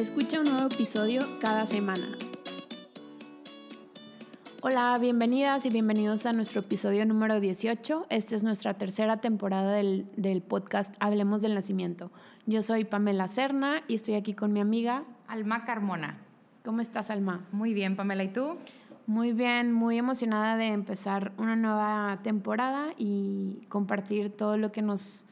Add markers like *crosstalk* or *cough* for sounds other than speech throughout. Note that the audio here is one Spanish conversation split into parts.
Escucha un nuevo episodio cada semana. Hola, bienvenidas y bienvenidos a nuestro episodio número 18. Esta es nuestra tercera temporada del, del, podcast Hablemos del Nacimiento. Yo soy Pamela Serna y estoy aquí con mi amiga Alma Carmona. ¿Cómo estás, Alma? Muy bien, Pamela. ¿Y tú? Muy bien, muy emocionada de empezar una nueva temporada y compartir todo lo que nos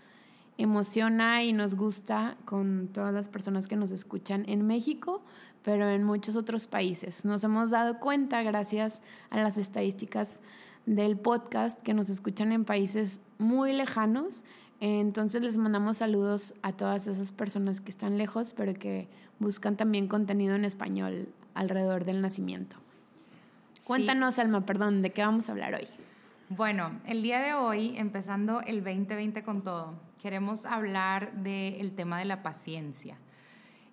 emociona y nos gusta con todas las personas que nos escuchan en México, pero en muchos otros países. Nos hemos dado cuenta, gracias a las estadísticas del podcast, que nos escuchan en países muy lejanos. Entonces les mandamos saludos a todas esas personas que están lejos, pero que buscan también contenido en español alrededor del nacimiento. Cuéntanos, Alma, perdón, ¿de qué vamos a hablar hoy? Bueno, el día de hoy, empezando el 2020 con todo, queremos hablar del tema de la paciencia.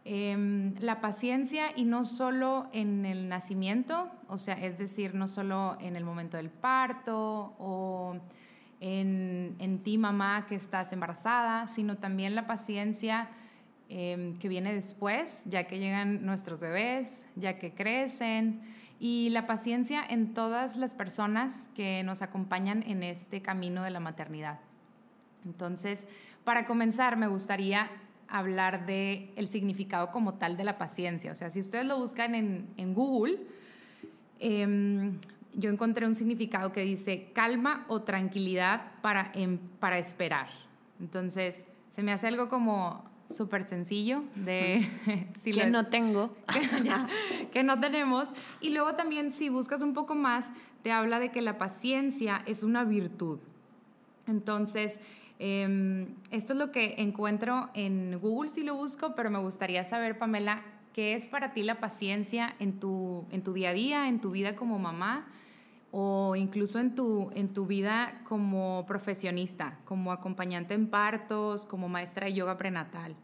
Em, la paciencia y no solo en el nacimiento, o sea, es decir, no solo en el momento del parto o en, en ti mamá que estás embarazada, sino también la paciencia em, que viene después, ya que llegan nuestros bebés, ya que crecen y la paciencia en todas las personas que nos acompañan en este camino de la maternidad. Entonces, para comenzar, me gustaría hablar de el significado como tal de la paciencia. O sea, si ustedes lo buscan en, Google, em, yo encontré un significado que dice calma o tranquilidad para, em, para esperar. Entonces, se me hace algo como súper sencillo de... *laughs* *laughs* *laughs* que no tengo. Que, no tenemos. Y luego también si buscas un poco más, te habla de que la paciencia es una virtud. Entonces, em, esto es lo que encuentro en Google si lo busco, pero me gustaría saber, Pamela, ¿qué es para ti la paciencia en tu, en tu día a día, en tu vida como mamá? o incluso en tu, en tu vida como profesionista, como acompañante en partos, como maestra de yoga prenatal?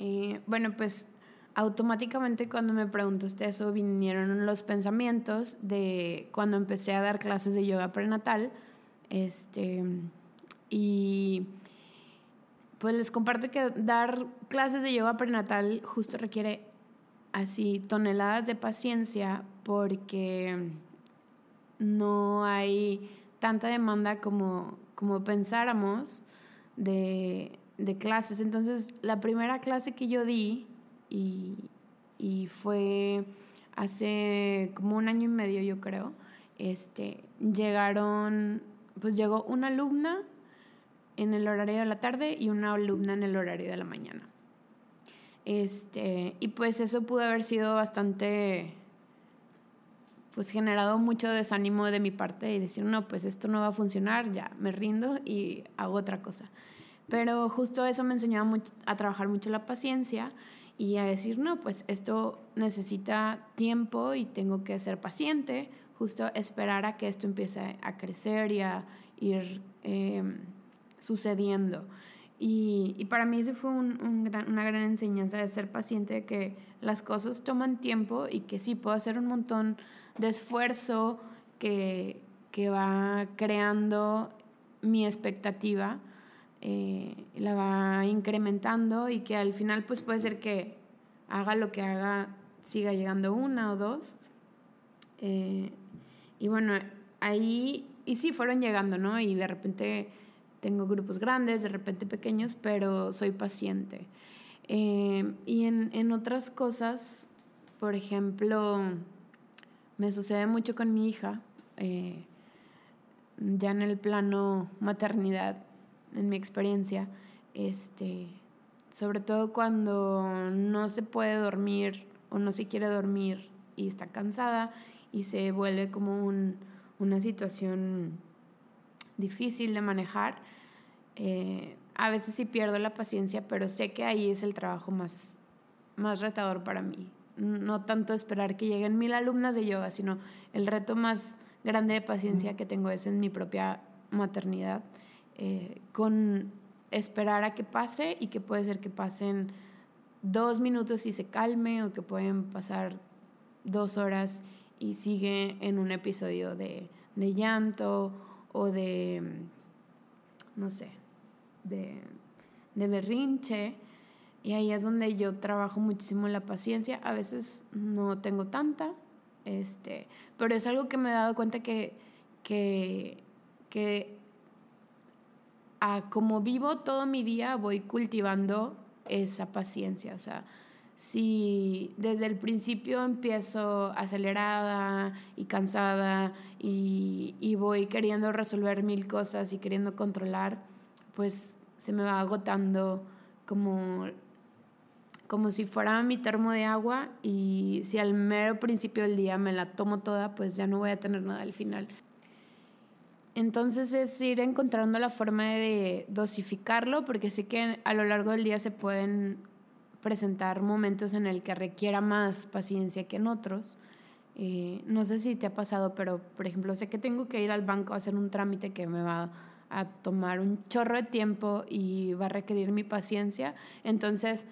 Eh, bueno, pues automáticamente cuando me preguntaste eso vinieron los pensamientos de cuando empecé a dar clases de yoga prenatal. Este, y pues les comparto que dar clases de yoga prenatal justo requiere así toneladas de paciencia porque no hay tanta demanda como, como pensáramos de, clases. Entonces, la primera clase que yo di, y, fue hace como un año y medio, yo creo, este, llegaron, pues llegó una alumna en el horario de la tarde y una alumna en el horario de la mañana. Este, y pues eso pudo haber sido bastante pues generado mucho desánimo de mi parte y decir, no, pues esto no va a funcionar, ya me rindo y hago otra cosa. Pero justo eso me enseñó a, trabajar mucho la paciencia y a decir, no, pues esto necesita tiempo y tengo que ser paciente, justo esperar a que esto empiece a crecer y a ir em, sucediendo. Y, para mí eso fue una gran enseñanza de ser paciente, de que las cosas toman tiempo y que sí puedo hacer un montón de esfuerzo que, va creando mi expectativa, eh, la va incrementando y que al final pues puede ser que haga lo que haga, siga llegando una o dos. Eh, y bueno, ahí, y sí, fueron llegando, ¿no? Y de repente tengo grupos grandes, de repente pequeños, pero soy paciente. Eh, y en, en, otras cosas, por ejemplo, me sucede mucho con mi hija, eh, ya en el plano maternidad, en mi experiencia, este, sobre todo cuando no se puede dormir o no se quiere dormir y está cansada y se vuelve como un, una situación difícil de manejar, eh, a veces sí pierdo la paciencia, pero sé que ahí es el trabajo más, más retador para mí. No tanto esperar que lleguen mil alumnas de yoga, sino el reto más grande de paciencia que tengo es en mi propia maternidad, eh, con esperar a que pase y que puede ser que pasen dos minutos y se calme o que pueden pasar dos horas y sigue en un episodio de, de llanto o de, no sé, de, de berrinche. Y ahí es donde yo trabajo muchísimo la paciencia. A veces no tengo tanta, este, pero es algo que me he dado cuenta que, que, que a como vivo todo mi día voy cultivando esa paciencia. O sea, si desde el principio empiezo acelerada y cansada y, y, voy queriendo resolver mil cosas y queriendo controlar, pues se me va agotando como, como si fuera mi termo de agua y si al mero principio del día me la tomo toda, pues ya no voy a tener nada al final. Entonces es ir encontrando la forma de dosificarlo, porque sé que a lo largo del día se pueden presentar momentos en el que requiera más paciencia que en otros. Eh, no sé si te ha pasado, pero por ejemplo, sé que tengo que ir al banco a hacer un trámite que me va a tomar un chorro de tiempo y va a requerir mi paciencia. Entonces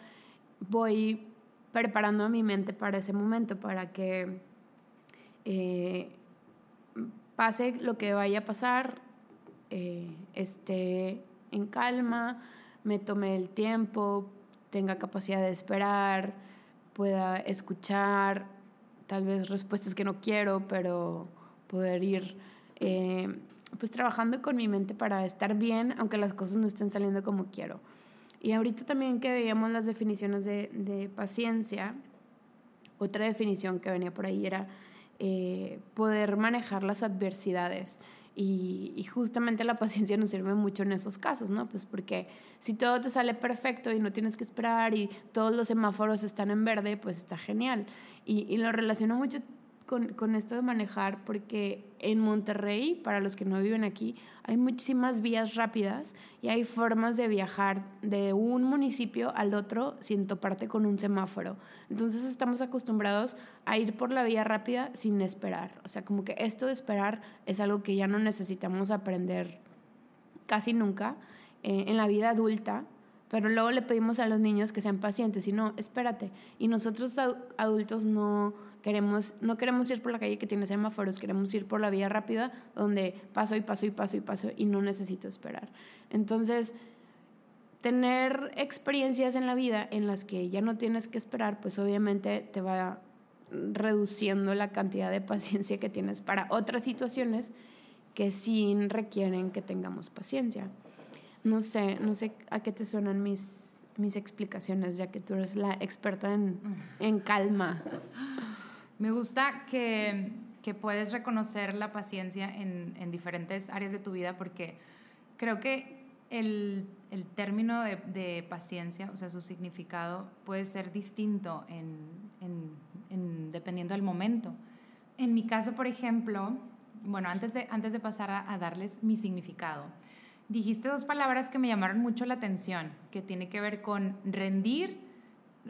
voy preparando mi mente para ese momento, para que eh, pase lo que vaya a pasar, eh, esté en calma, me tome el tiempo, tenga capacidad de esperar, pueda escuchar tal vez respuestas que no quiero, pero poder ir eh, pues trabajando con mi mente para estar bien, aunque las cosas no estén saliendo como quiero. Y ahorita también que veíamos las definiciones de, paciencia, otra definición que venía por ahí era eh, poder manejar las adversidades. Y, justamente la *laughs* paciencia nos sirve mucho en esos casos, ¿no? Pues porque si todo te sale perfecto y no tienes que esperar y todos los semáforos están en verde, pues está genial. Y, y lo relaciono mucho con, con, esto de manejar, porque en Monterrey, para los que no viven aquí, hay muchísimas vías rápidas y hay formas de viajar de un municipio al otro sin toparte con un semáforo. Entonces estamos acostumbrados a ir por la vía rápida sin esperar. O sea, como que esto de esperar es algo que ya no necesitamos aprender casi nunca eh, en la vida adulta. Pero luego le pedimos a los niños que sean pacientes y no, espérate. Y nosotros adultos no, Queremos, no queremos ir por la calle que tiene semáforos, queremos ir por la vía rápida donde paso y paso y paso y paso y no necesito esperar. Entonces, tener experiencias en la vida en las que ya no tienes que esperar, pues obviamente te va reduciendo la cantidad de paciencia que tienes para otras situaciones que sí requieren que tengamos paciencia. No sé, no sé a qué te suenan mis, mis explicaciones, ya que tú eres la experta en, en calma. *laughs* Me gusta que, puedes reconocer la paciencia en, diferentes áreas de tu vida porque creo que el, término de, paciencia, o sea, su significado puede ser distinto en, dependiendo del momento. En mi caso, por ejemplo, bueno, antes de, antes de pasar a, darles mi significado, dijiste dos palabras que me llamaron mucho la atención, que tiene que ver con rendir,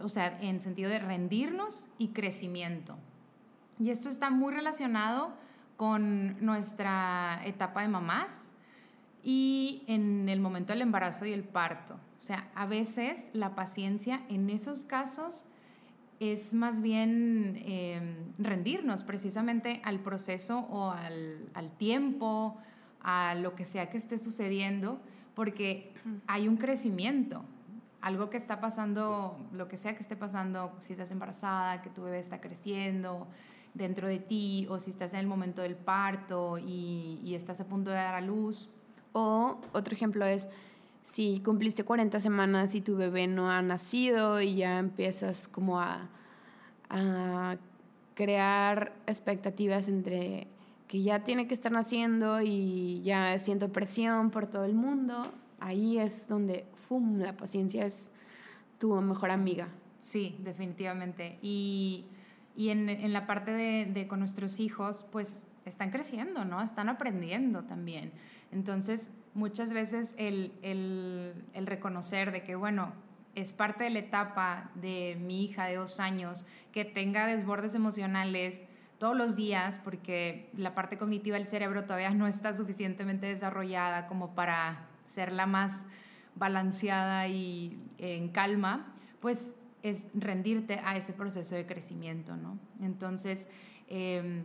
o sea, en sentido de rendirnos y crecimiento. Y esto está muy relacionado con nuestra etapa de mamás y en el momento del embarazo y el parto. O sea, a veces la paciencia en esos casos es más bien em, rendirnos precisamente al proceso o al, al, tiempo, a lo que sea que esté sucediendo, porque hay un crecimiento, algo que está pasando, lo que sea que esté pasando, si estás embarazada, que tu bebé está creciendo, dentro de ti o si estás en el momento del parto y, estás a punto de dar a luz. O otro ejemplo es si cumpliste 40 semanas y tu bebé no ha nacido y ya empiezas como a, a crear expectativas entre que ya tiene que estar naciendo y ya siento presión por todo el mundo, ahí es donde, ¡fum!, la paciencia es tu mejor amiga. Sí, definitivamente. Y y en, en la parte de, con nuestros hijos, pues están creciendo, ¿no? Están aprendiendo también. Entonces, muchas veces el, el, reconocer de que, bueno, es parte de la etapa de mi hija de dos años que tenga desbordes emocionales todos los días, porque la parte cognitiva del cerebro todavía no está suficientemente desarrollada como para ser la más balanceada y en calma, pues es rendirte a ese proceso de crecimiento, ¿no? Entonces, em,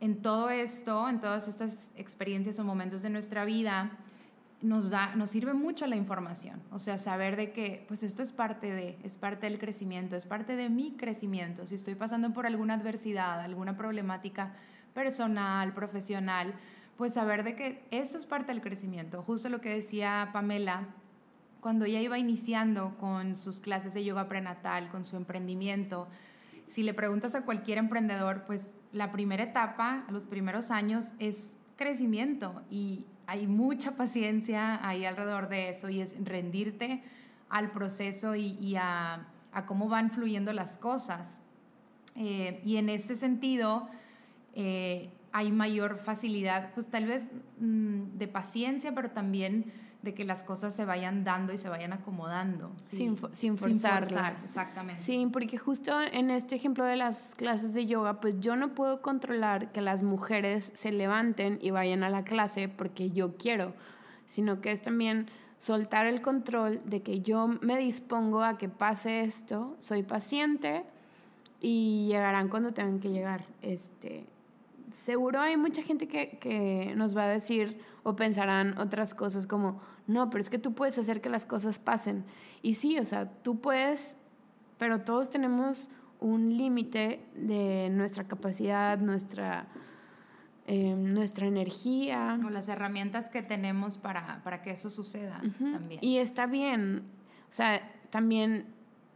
en todo esto, en todas estas experiencias o momentos de nuestra vida, nos, da, nos sirve mucho la información, o sea, saber de que pues esto es parte de, es parte del crecimiento, es parte de mi crecimiento. Si estoy pasando por alguna adversidad, alguna problemática personal, profesional, pues saber de que esto es parte del crecimiento. Justo lo que decía Pamela, cuando ella iba iniciando con sus clases de yoga prenatal, con su emprendimiento, si le preguntas a cualquier emprendedor, pues la primera etapa, los primeros años, es crecimiento y hay mucha *laughs* paciencia ahí alrededor de eso y es rendirte al proceso y, a, cómo van fluyendo las cosas. Eh, y en ese sentido, eh, hay mayor facilidad, pues tal vez mm, de paciencia, pero también de que las cosas se vayan dando y se vayan acomodando. Sin, sin, forzarlas. exactamente. Sí, porque justo en este ejemplo de las clases de yoga, pues yo no puedo controlar que las mujeres se levanten y vayan a la clase porque yo quiero, sino que es también soltar el control de que yo me dispongo a que pase esto, soy paciente y llegarán cuando tengan que llegar. Este, seguro hay mucha gente que, que nos va a decir o pensarán otras cosas como, no, pero es que tú puedes hacer que las cosas pasen. Y sí, o sea, tú puedes, pero todos tenemos un límite de nuestra capacidad, nuestra, em, nuestra energía. O las herramientas que tenemos para, para que eso suceda también. Y está bien, o sea, también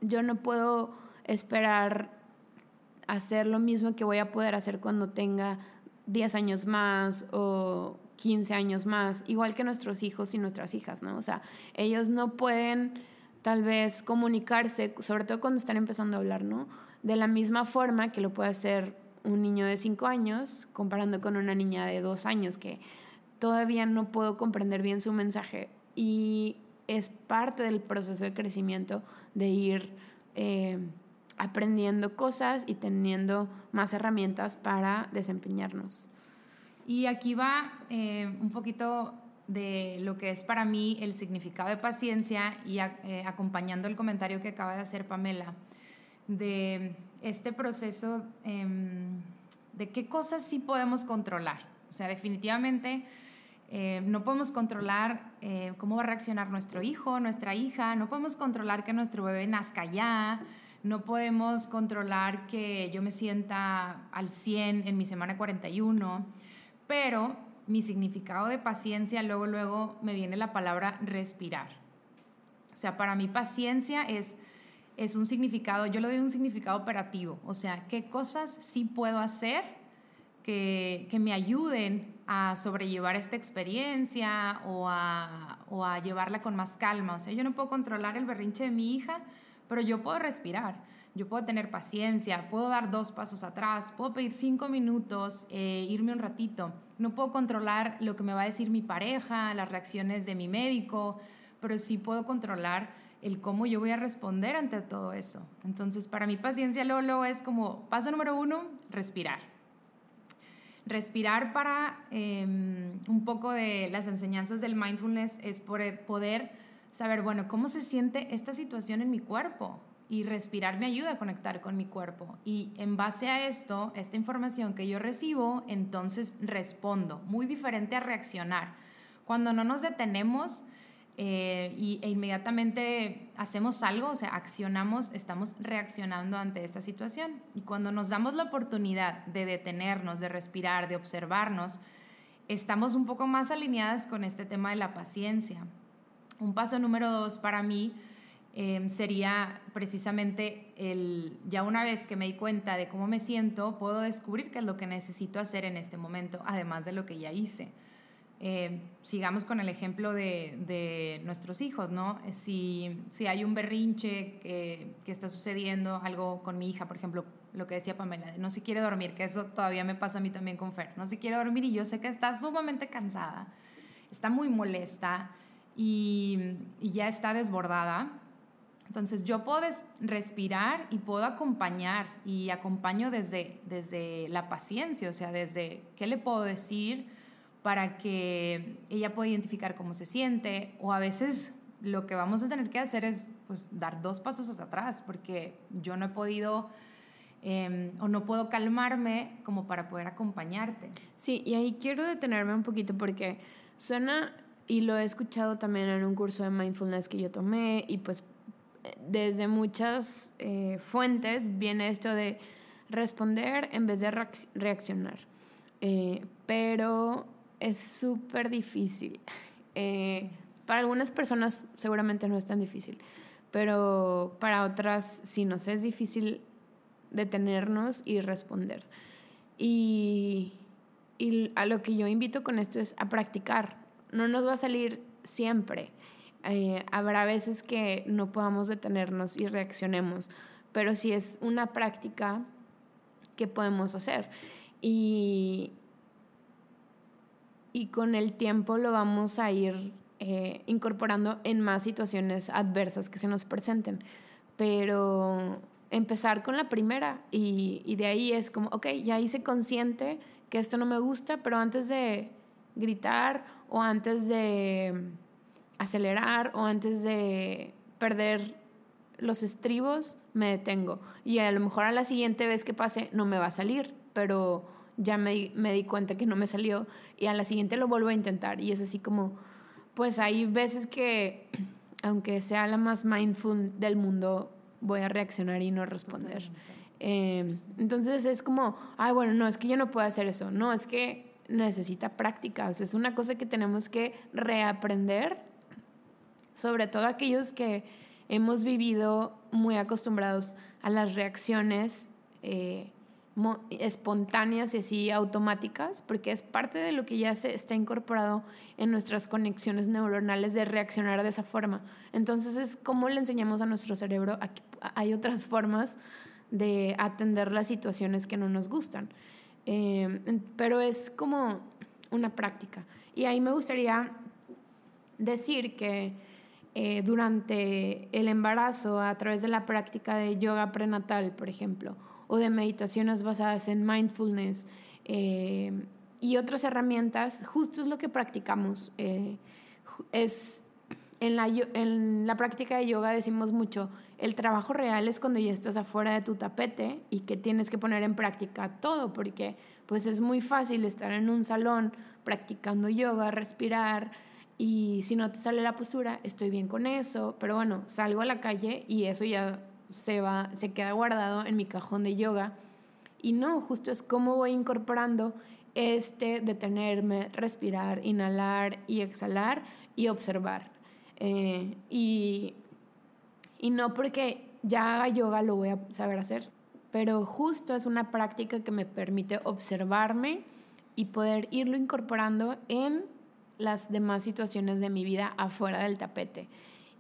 yo no puedo esperar hacer lo mismo que voy a poder hacer cuando tenga 10 años más o 15 años más, igual que nuestros hijos y nuestras hijas, ¿no? O sea, ellos no pueden tal vez comunicarse, sobre todo cuando están empezando a hablar, ¿no? De la misma forma que lo puede hacer un niño de 5 años comparando con una niña de 2 años que todavía no puedo comprender bien su mensaje y es parte del proceso de crecimiento de ir eh, aprendiendo cosas y teniendo más herramientas para desempeñarnos. Y aquí va eh, un poquito de lo que es para mí el significado de paciencia y eh, acompañando el comentario que acaba de hacer Pamela, de este proceso em, de qué cosas sí podemos controlar. O sea, definitivamente eh, no podemos controlar cómo va a reaccionar nuestro hijo, nuestra hija, no podemos controlar que nuestro bebé nazca ya, no podemos controlar que yo me sienta al 100 en mi semana 41 pero mi significado de paciencia, luego, luego me viene la palabra respirar. O sea, para mí paciencia es, es un significado, yo le doy un significado operativo, o sea, qué cosas sí puedo hacer que, que me ayuden a sobrellevar esta experiencia o a, o a llevarla con más calma. O sea, yo no puedo controlar el berrinche de mi hija, pero yo puedo respirar yo puedo tener paciencia, puedo dar dos pasos atrás, puedo pedir cinco minutos, eh, irme un ratito. No puedo controlar lo que me va a decir mi pareja, las reacciones de mi médico, pero sí puedo controlar el cómo yo voy a responder ante todo eso. Entonces, para mí paciencia luego, es como paso número uno, respirar. Respirar para em, un poco de las enseñanzas del mindfulness es poder saber, bueno, ¿cómo se siente esta situación en mi cuerpo? y respirar me ayuda a conectar con mi cuerpo. Y en base a esto, esta información que yo recibo, entonces respondo, muy diferente a reaccionar. Cuando no nos detenemos eh, y, e inmediatamente hacemos algo, o sea, accionamos, estamos reaccionando ante esta situación. Y cuando nos damos la oportunidad de detenernos, de respirar, de observarnos, estamos un poco más alineadas con este tema de la paciencia. Un paso número dos para mí Em, sería precisamente el, ya una vez que me di cuenta de cómo me siento, puedo descubrir qué es lo que necesito hacer en este momento, además de lo que ya hice. Em, sigamos con el ejemplo de, de, nuestros hijos, ¿no? Si, si hay un berrinche que, que, está sucediendo, algo con mi hija, por ejemplo, lo que decía Pamela, no se quiere dormir, que eso todavía me pasa a mí también con Fer, no se quiere dormir y yo sé que está sumamente cansada está muy molesta y, ya está desbordada. Entonces yo puedo respirar y puedo acompañar y acompaño desde, desde la paciencia, o sea, desde qué le puedo decir para que ella pueda identificar cómo se siente o a veces lo que vamos a tener que hacer es pues, dar dos pasos hacia atrás porque yo no he podido em, o no puedo calmarme como para poder acompañarte. Sí, y ahí quiero detenerme un poquito porque suena y lo he escuchado también en un curso de mindfulness que yo tomé y pues desde muchas eh, fuentes viene esto de responder en vez de reaccionar. Eh, pero es súper difícil. *laughs* Eh, para algunas personas seguramente no es tan difícil, pero para otras sí nos es difícil detenernos y responder. Y, y a lo que yo invito con esto es a practicar, no nos va a salir siempre. Eh, habrá veces que no podamos detenernos y reaccionemos, pero sí es una práctica que podemos hacer. Y, y con el tiempo lo vamos a ir eh, incorporando en más situaciones adversas que se nos presenten. Pero empezar con la primera y, y de ahí es como, ok, ya hice consciente que esto no me gusta, pero antes de gritar o antes de acelerar o antes de perder los estribos, me detengo. Y a lo mejor a la siguiente vez que pase no me va a salir, pero ya me, me di cuenta que no me salió y a la siguiente lo vuelvo a intentar. Y es así como, pues hay veces que, *clears throat* aunque sea la más mindful del mundo, voy a reaccionar y no responder. Eh, entonces es como, ay, bueno, no, es que yo no puedo hacer eso. No, es que necesita práctica, o es una cosa que tenemos que reaprender, sobre todo aquellos que hemos vivido muy acostumbrados a las reacciones eh, espontáneas y así automáticas, porque es parte de lo que ya se está incorporado en nuestras conexiones neuronales de reaccionar de esa forma. Entonces es como le enseñamos a nuestro cerebro, hay otras formas de atender las situaciones que no nos gustan. Eh, pero es como una práctica. Y ahí me gustaría decir que eh, durante el embarazo, a través de la práctica de yoga prenatal, por ejemplo, o de meditaciones basadas en mindfulness eh, y otras herramientas, justo es lo que practicamos. es en la, en la práctica de yoga decimos mucho, el trabajo real es cuando ya estás afuera de tu tapete y que tienes que poner en práctica todo, porque pues es muy fácil estar en un salón practicando yoga, respirar, y si no te sale la postura, estoy bien con eso, pero bueno, salgo a la calle y eso ya se va, se queda guardado en mi cajón de yoga. Y no, justo es cómo voy incorporando este detenerme, respirar, inhalar y exhalar y observar. Eh, y, y no porque ya haga yoga lo voy a saber hacer, pero justo es una práctica que me permite observarme y poder irlo incorporando en las demás situaciones de mi vida afuera del tapete.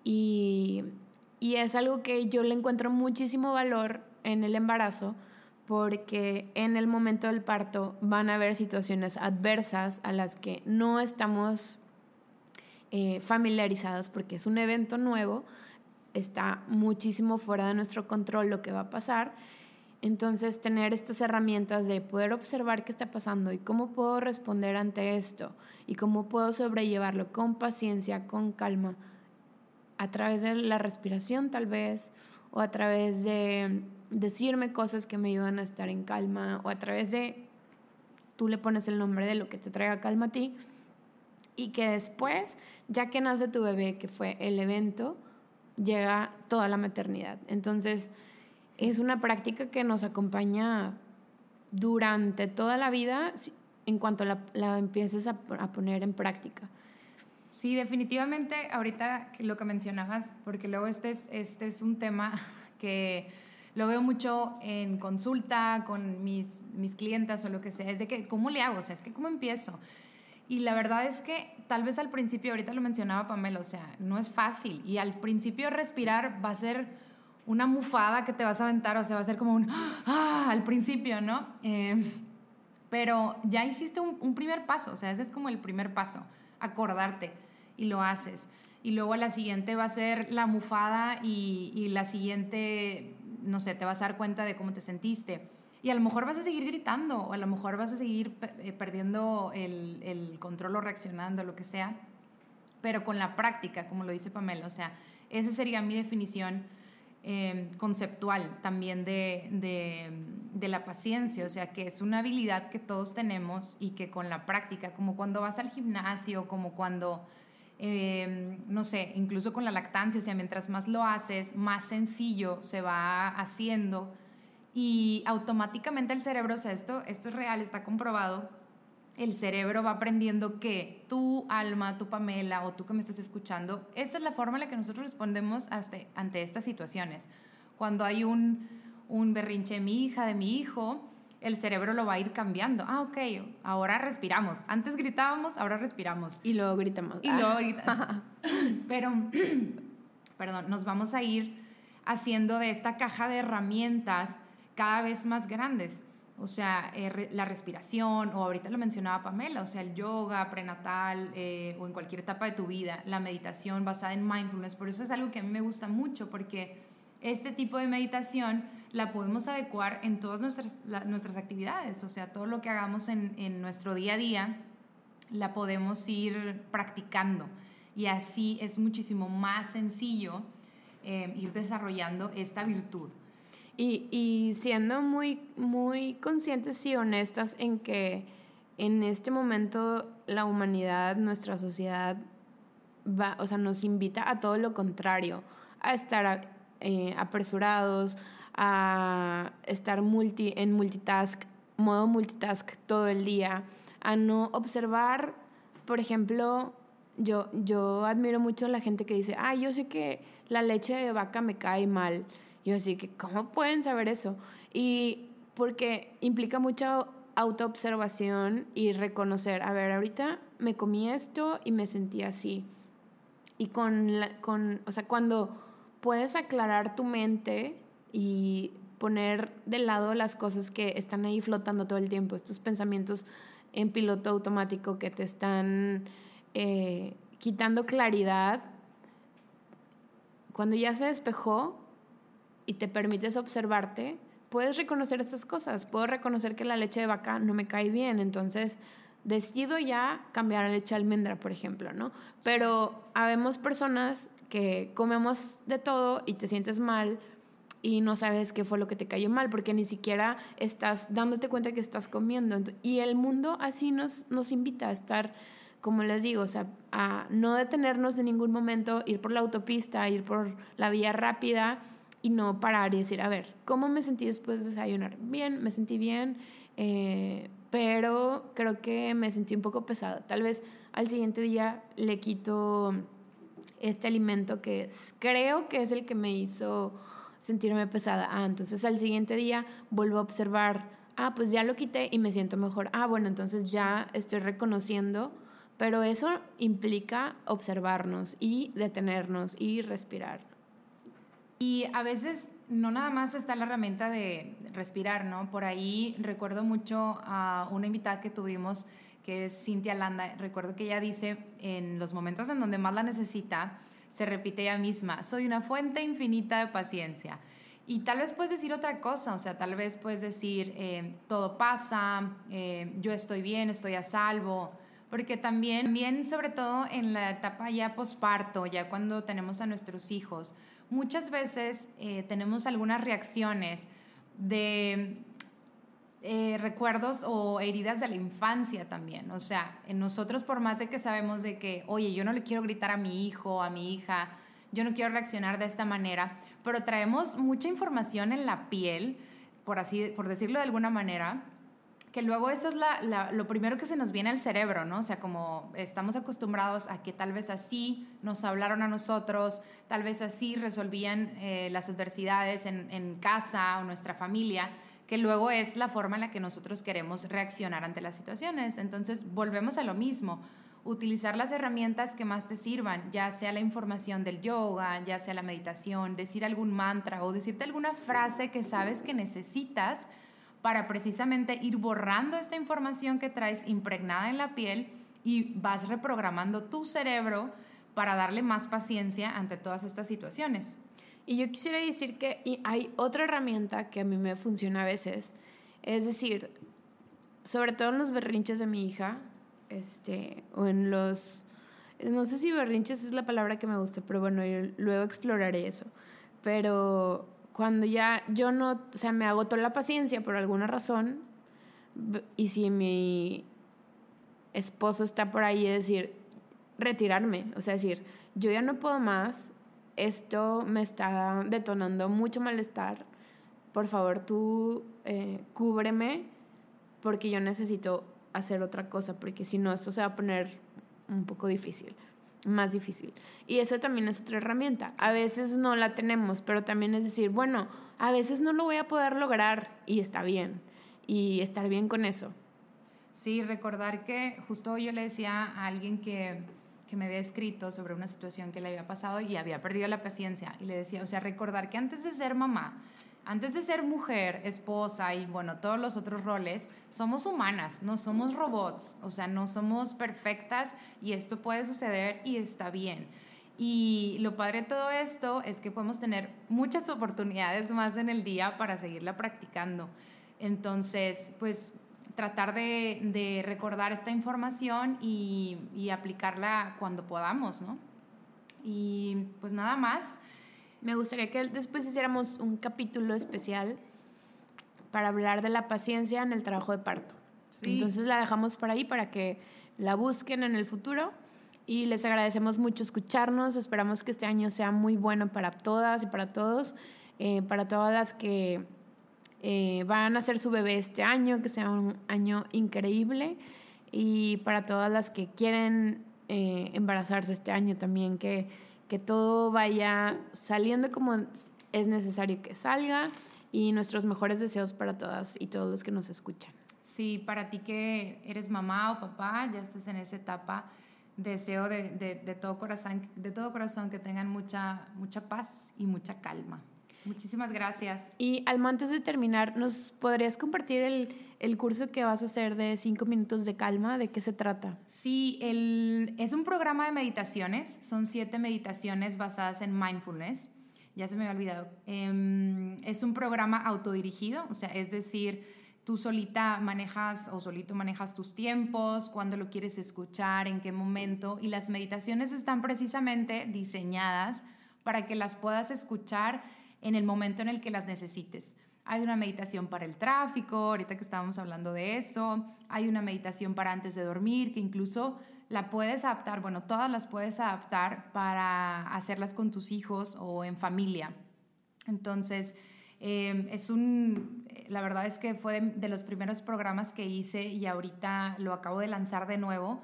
Y, y, es algo que yo le encuentro muchísimo valor en el embarazo porque en el momento del parto van a haber situaciones adversas a las que no estamos eh, familiarizadas porque es un evento nuevo, está muchísimo fuera de nuestro control lo que va a pasar. Entonces, tener estas herramientas de poder observar qué está pasando y cómo puedo responder ante esto y cómo puedo sobrellevarlo con paciencia, con calma, a través de la respiración tal vez, o a través de decirme cosas que me ayudan a estar en calma, o a través de, tú le pones el nombre de lo que te traiga calma a ti, y que después, ya que nace tu bebé, que fue el evento, llega toda la maternidad. Entonces, es una práctica que nos acompaña durante toda la vida en cuanto la, la empieces a, poner en práctica. Sí, definitivamente, ahorita lo que mencionabas, porque luego este es, este es un tema *laughs* que lo veo mucho en consulta con mis, mis clientas o lo que sea, es de que, ¿cómo le hago? O sea, es que, ¿cómo empiezo? Y la verdad es que tal vez al principio, ahorita lo mencionaba Pamela, o sea, no es fácil. Y al principio respirar va a ser una mufada que te vas a aventar, o sea, va a ser como un ah, al principio, ¿no? Eh, pero ya hiciste un, primer paso, o sea, ese es como el primer paso. acordarte y lo haces. Y luego la siguiente va a ser la mufada y, y la siguiente, no sé, te vas a dar cuenta de cómo te sentiste. Y a lo mejor vas a seguir gritando o a lo mejor vas a seguir eh, perdiendo el, control o reaccionando, lo que sea, pero con la práctica, como lo dice Pamela, o sea, esa sería mi definición Em, conceptual también de, de, la paciencia, o sea, que es una habilidad que todos tenemos y que con la práctica, como cuando vas al gimnasio, como cuando, em, no sé, incluso con la lactancia, o sea, mientras más lo haces, más sencillo se va haciendo y automáticamente el cerebro, o sea, esto, esto es real, está comprobado, el cerebro va aprendiendo que tu alma, tu Pamela o tú que me estás escuchando, esa es la forma en la que nosotros respondemos ante estas situaciones. Cuando hay un, un berrinche de mi hija, de mi hijo, el cerebro lo va a ir cambiando. Ah, ok, ahora respiramos. Antes gritábamos, ahora respiramos. Y luego gritamos. Y luego gritamos. *laughs* Pero, *clears throat* perdón, nos vamos a ir haciendo de esta caja de herramientas cada vez más grandes o sea, eh, la respiración, o ahorita lo mencionaba Pamela, o sea, el yoga prenatal eh, o en cualquier etapa de tu vida, la meditación basada en mindfulness. Por eso es algo que a mí me gusta mucho, porque este tipo de meditación la podemos adecuar en todas nuestras, nuestras actividades, o sea, todo lo que hagamos en, en nuestro día a día, la podemos ir practicando. Y así es muchísimo más sencillo eh, ir desarrollando esta virtud. Y, y siendo muy, muy conscientes y honestas en que en este momento la humanidad, nuestra sociedad, va, o sea, nos invita a todo lo contrario, a estar eh, apresurados, a estar multi, en multitask, modo multitask todo el día, a no observar, por ejemplo, yo, yo admiro mucho a la gente que dice, ah, yo sé que la leche de vaca me cae mal yo así que, ¿cómo pueden saber eso? Y porque implica mucha autoobservación y reconocer, a ver, ahorita me comí esto y me sentí así. Y con, con o sea, cuando puedes aclarar tu mente y poner de lado las cosas que están ahí flotando todo el tiempo, estos pensamientos en piloto automático que te están eh, quitando claridad, cuando ya se despejó, y te permites observarte, puedes reconocer estas cosas. Puedo reconocer que la leche de vaca no me cae bien, entonces decido ya cambiar a leche de almendra, por ejemplo, ¿no? Pero habemos personas que comemos de todo y te sientes mal y no sabes qué fue lo que te cayó mal, porque ni siquiera estás dándote cuenta que estás comiendo. Y el mundo así nos, nos invita a estar, como les digo, a no detenernos de ningún momento, ir por la autopista, ir por la vía rápida y no parar y decir, a ver, ¿cómo me sentí después de desayunar? Bien, me sentí bien, eh, pero creo que me sentí un poco pesada. Tal vez al siguiente día le quito este alimento que creo que es el que me hizo sentirme pesada. Ah, entonces al siguiente día vuelvo a observar, ah, pues ya lo quité y me siento mejor. Ah, bueno, entonces ya estoy reconociendo, pero eso implica observarnos y detenernos y respirar. Y a veces no nada más está la herramienta de respirar, ¿no? Por ahí recuerdo mucho a una invitada que tuvimos, que es Cintia Landa. Recuerdo que ella dice, en los momentos en donde más la necesita, se repite ella misma, soy una fuente infinita de paciencia. Y tal vez puedes decir otra cosa, o sea, tal vez puedes decir, eh, todo pasa, eh, yo estoy bien, estoy a salvo, porque también, también, sobre todo en la etapa ya posparto, ya cuando tenemos a nuestros hijos, muchas veces eh, tenemos algunas reacciones de eh, recuerdos o heridas de la infancia también. O sea, en nosotros por más de que sabemos de que, oye, yo no le quiero gritar a mi hijo, a mi hija, yo no quiero reaccionar de esta manera, pero traemos mucha información en la piel, por así, por decirlo de alguna manera, que luego eso es lo primero que se nos viene al cerebro, ¿no? O sea, como estamos acostumbrados a que tal vez así nos hablaron a nosotros, tal vez así resolvían eh, las adversidades en, en casa o nuestra familia, que luego es la forma en la que nosotros queremos reaccionar ante las situaciones. Entonces, volvemos a lo mismo utilizar las herramientas que más te sirvan, ya sea la información del yoga, ya sea la meditación, decir algún mantra o decirte alguna frase que sabes que necesitas para precisamente ir borrando esta información que traes impregnada en la piel y vas reprogramando tu cerebro para darle más paciencia ante todas estas situaciones. Y yo quisiera decir que hay otra herramienta que a mí me funciona a veces, es decir, sobre todo en los berrinches de mi hija, este, o en los, no sé si berrinches es la palabra que me gusta, pero bueno, luego exploraré eso. Pero cuando ya yo no, o sea, me agotó la paciencia por alguna razón, y si mi esposo está por ahí, es decir, retirarme, o sea, decir, yo ya no puedo más, esto me está detonando mucho malestar, por favor tú eh, cúbreme porque yo necesito hacer otra cosa, porque si no, esto se va a poner un poco difícil, más difícil. Y esa también es otra herramienta. A veces no la tenemos, pero también es decir, bueno, a veces no lo voy a poder lograr y está bien, y estar bien con eso. Sí, recordar que justo yo le decía a alguien que, que me había escrito sobre una situación que le había pasado y había perdido la paciencia, y le decía, o sea, recordar que antes de ser mamá, antes de ser mujer, esposa y bueno, todos los otros roles, somos humanas, no somos robots, o sea, no somos perfectas y esto puede suceder y está bien. Y lo padre de todo esto es que podemos tener muchas oportunidades más en el día para seguirla practicando. Entonces, pues tratar de, recordar esta información y, y aplicarla cuando podamos, ¿no? Y pues nada más. Me gustaría que después hiciéramos un capítulo especial para hablar de la paciencia en el trabajo de parto. Entonces la dejamos por ahí para que la busquen en el futuro y les agradecemos mucho escucharnos. Esperamos que este año sea muy bueno para todas y para todos, eh, para todas las que eh, van a hacer su bebé este año, que sea un año increíble y para todas las que quieren eh, embarazarse este año también, que que todo vaya saliendo como es necesario que salga y nuestros mejores deseos para todas y todos los que nos escuchan. Sí, para ti que eres mamá o papá, ya estás en esa etapa, deseo de, de, todo, corazón, de todo corazón que tengan mucha, mucha paz y mucha calma. Muchísimas gracias. Y Alma, antes de terminar, ¿nos podrías compartir el, el curso que vas a hacer de cinco minutos de calma? ¿De qué se trata? Sí, el, es un programa de meditaciones. Son siete meditaciones basadas en mindfulness. Ya se me había olvidado. Em, es un programa autodirigido, o sea, es decir, tú solita manejas o solito manejas tus tiempos, cuándo lo quieres escuchar, en qué momento. Y las meditaciones están precisamente diseñadas para que las puedas escuchar en el momento en el que las necesites. Hay una meditación para el tráfico, ahorita que estábamos hablando de eso. Hay una meditación para antes de dormir, que incluso la puedes adaptar, bueno, todas las puedes adaptar para hacerlas con tus hijos o en familia. Entonces, em, es un, la verdad es que fue de, los primeros programas que hice y ahorita lo acabo de lanzar de nuevo.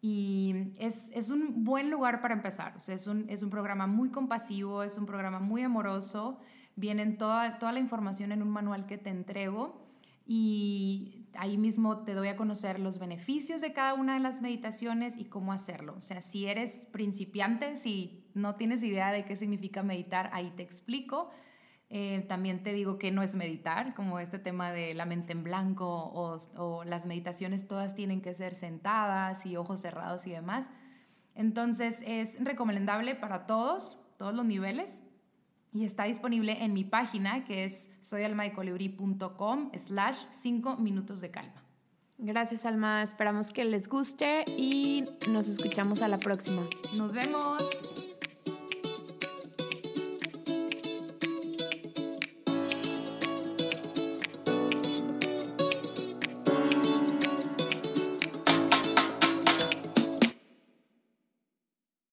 Y es, es, un buen lugar para empezar. Es un, es un programa muy compasivo, es un programa muy amoroso. Vienen toda, toda la información en un manual que te entrego y ahí mismo te doy a conocer los beneficios de cada una de las meditaciones y cómo hacerlo. O sea, si eres principiante, si no tienes idea de qué significa meditar, ahí te explico. Eh, también te digo que no es meditar, como este tema de la mente en blanco o, las meditaciones todas tienen que ser sentadas y ojos cerrados y demás. Entonces es recomendable para todos, todos los niveles y está disponible en mi página que es soyalmadecolibri.com slash 5 minutos de calma. Gracias Alma, esperamos que les guste y nos escuchamos a la próxima. Nos vemos.